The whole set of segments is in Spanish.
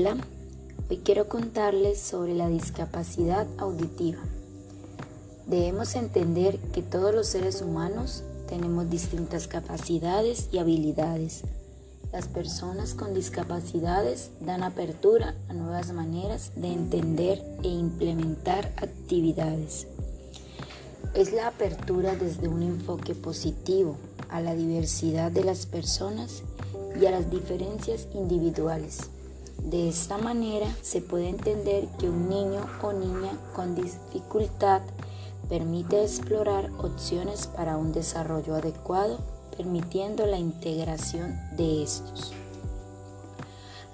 Hola, hoy quiero contarles sobre la discapacidad auditiva. Debemos entender que todos los seres humanos tenemos distintas capacidades y habilidades. Las personas con discapacidades dan apertura a nuevas maneras de entender e implementar actividades. Es la apertura desde un enfoque positivo a la diversidad de las personas y a las diferencias individuales. De esta manera se puede entender que un niño o niña con dificultad permite explorar opciones para un desarrollo adecuado, permitiendo la integración de estos.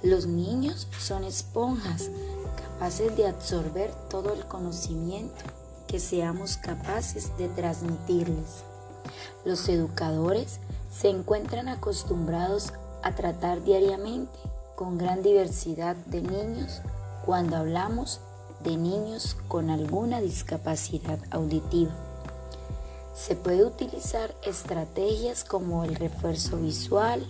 Los niños son esponjas capaces de absorber todo el conocimiento que seamos capaces de transmitirles. Los educadores se encuentran acostumbrados a tratar diariamente con gran diversidad de niños cuando hablamos de niños con alguna discapacidad auditiva. Se puede utilizar estrategias como el refuerzo visual,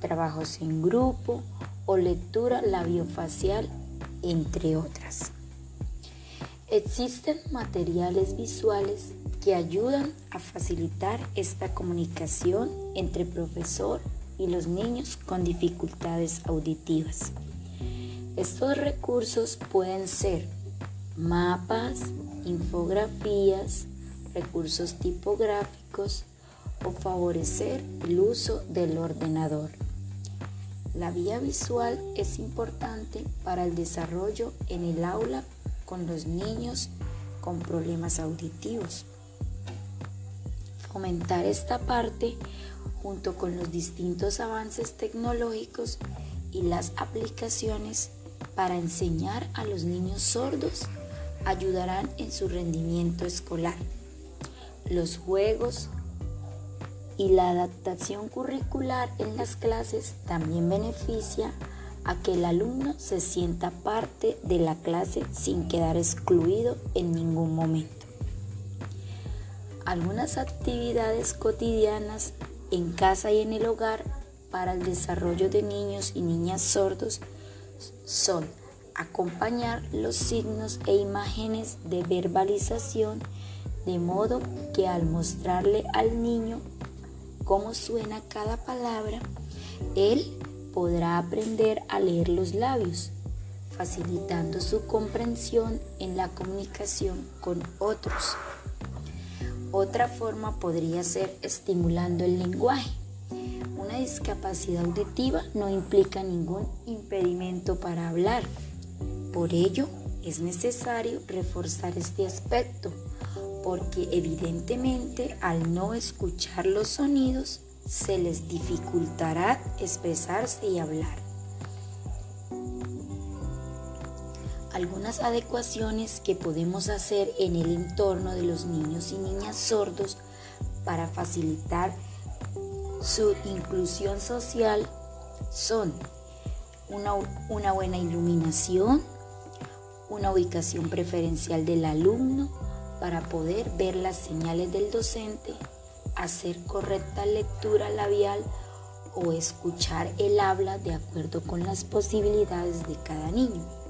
trabajos en grupo o lectura labiofacial, entre otras. Existen materiales visuales que ayudan a facilitar esta comunicación entre profesor y los niños con dificultades auditivas. Estos recursos pueden ser mapas, infografías, recursos tipográficos o favorecer el uso del ordenador. La vía visual es importante para el desarrollo en el aula con los niños con problemas auditivos. Fomentar esta parte junto con los distintos avances tecnológicos y las aplicaciones para enseñar a los niños sordos ayudarán en su rendimiento escolar. Los juegos y la adaptación curricular en las clases también beneficia a que el alumno se sienta parte de la clase sin quedar excluido en ningún momento. Algunas actividades cotidianas en casa y en el hogar para el desarrollo de niños y niñas sordos son acompañar los signos e imágenes de verbalización de modo que al mostrarle al niño cómo suena cada palabra, él podrá aprender a leer los labios, facilitando su comprensión en la comunicación con otros. Otra forma podría ser estimulando el lenguaje. Una discapacidad auditiva no implica ningún impedimento para hablar. Por ello, es necesario reforzar este aspecto, porque evidentemente al no escuchar los sonidos, se les dificultará expresarse y hablar. Algunas adecuaciones que podemos hacer en el entorno de los niños y niñas sordos para facilitar su inclusión social son una, una, buena iluminación, una ubicación preferencial del alumno para poder ver las señales del docente, hacer correcta lectura labial o escuchar el habla de acuerdo con las posibilidades de cada niño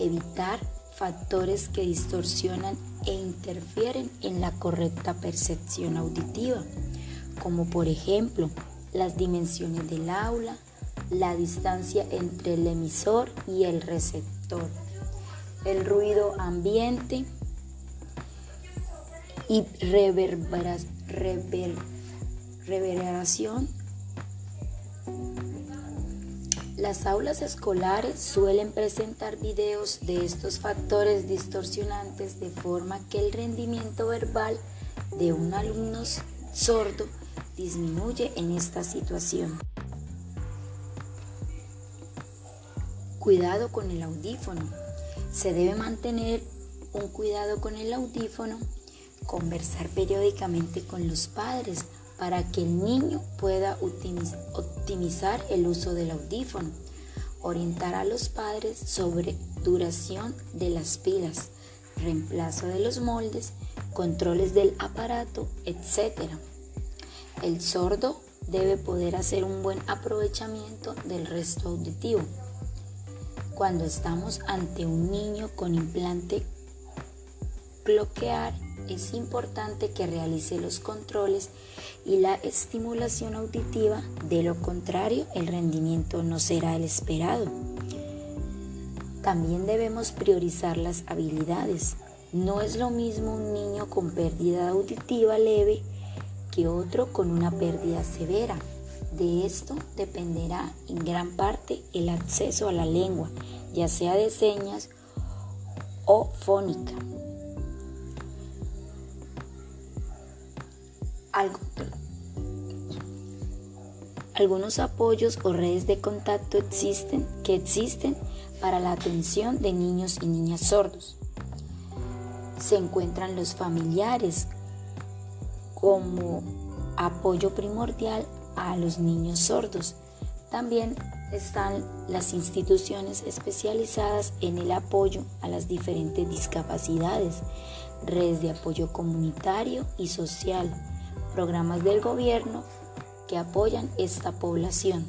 evitar factores que distorsionan e interfieren en la correcta percepción auditiva, como por ejemplo las dimensiones del aula, la distancia entre el emisor y el receptor, el ruido ambiente y reverberación las aulas escolares suelen presentar videos de estos factores distorsionantes de forma que el rendimiento verbal de un alumno sordo disminuye en esta situación. Cuidado con el audífono. Se debe mantener un cuidado con el audífono, conversar periódicamente con los padres para que el niño pueda optimizar el uso del audífono, orientar a los padres sobre duración de las pilas, reemplazo de los moldes, controles del aparato, etc. El sordo debe poder hacer un buen aprovechamiento del resto auditivo. Cuando estamos ante un niño con implante cloquear, es importante que realice los controles y la estimulación auditiva, de lo contrario el rendimiento no será el esperado. También debemos priorizar las habilidades. No es lo mismo un niño con pérdida auditiva leve que otro con una pérdida severa. De esto dependerá en gran parte el acceso a la lengua, ya sea de señas o fónica. Algunos apoyos o redes de contacto existen que existen para la atención de niños y niñas sordos. Se encuentran los familiares como apoyo primordial a los niños sordos. También están las instituciones especializadas en el apoyo a las diferentes discapacidades, redes de apoyo comunitario y social, programas del gobierno que apoyan esta población.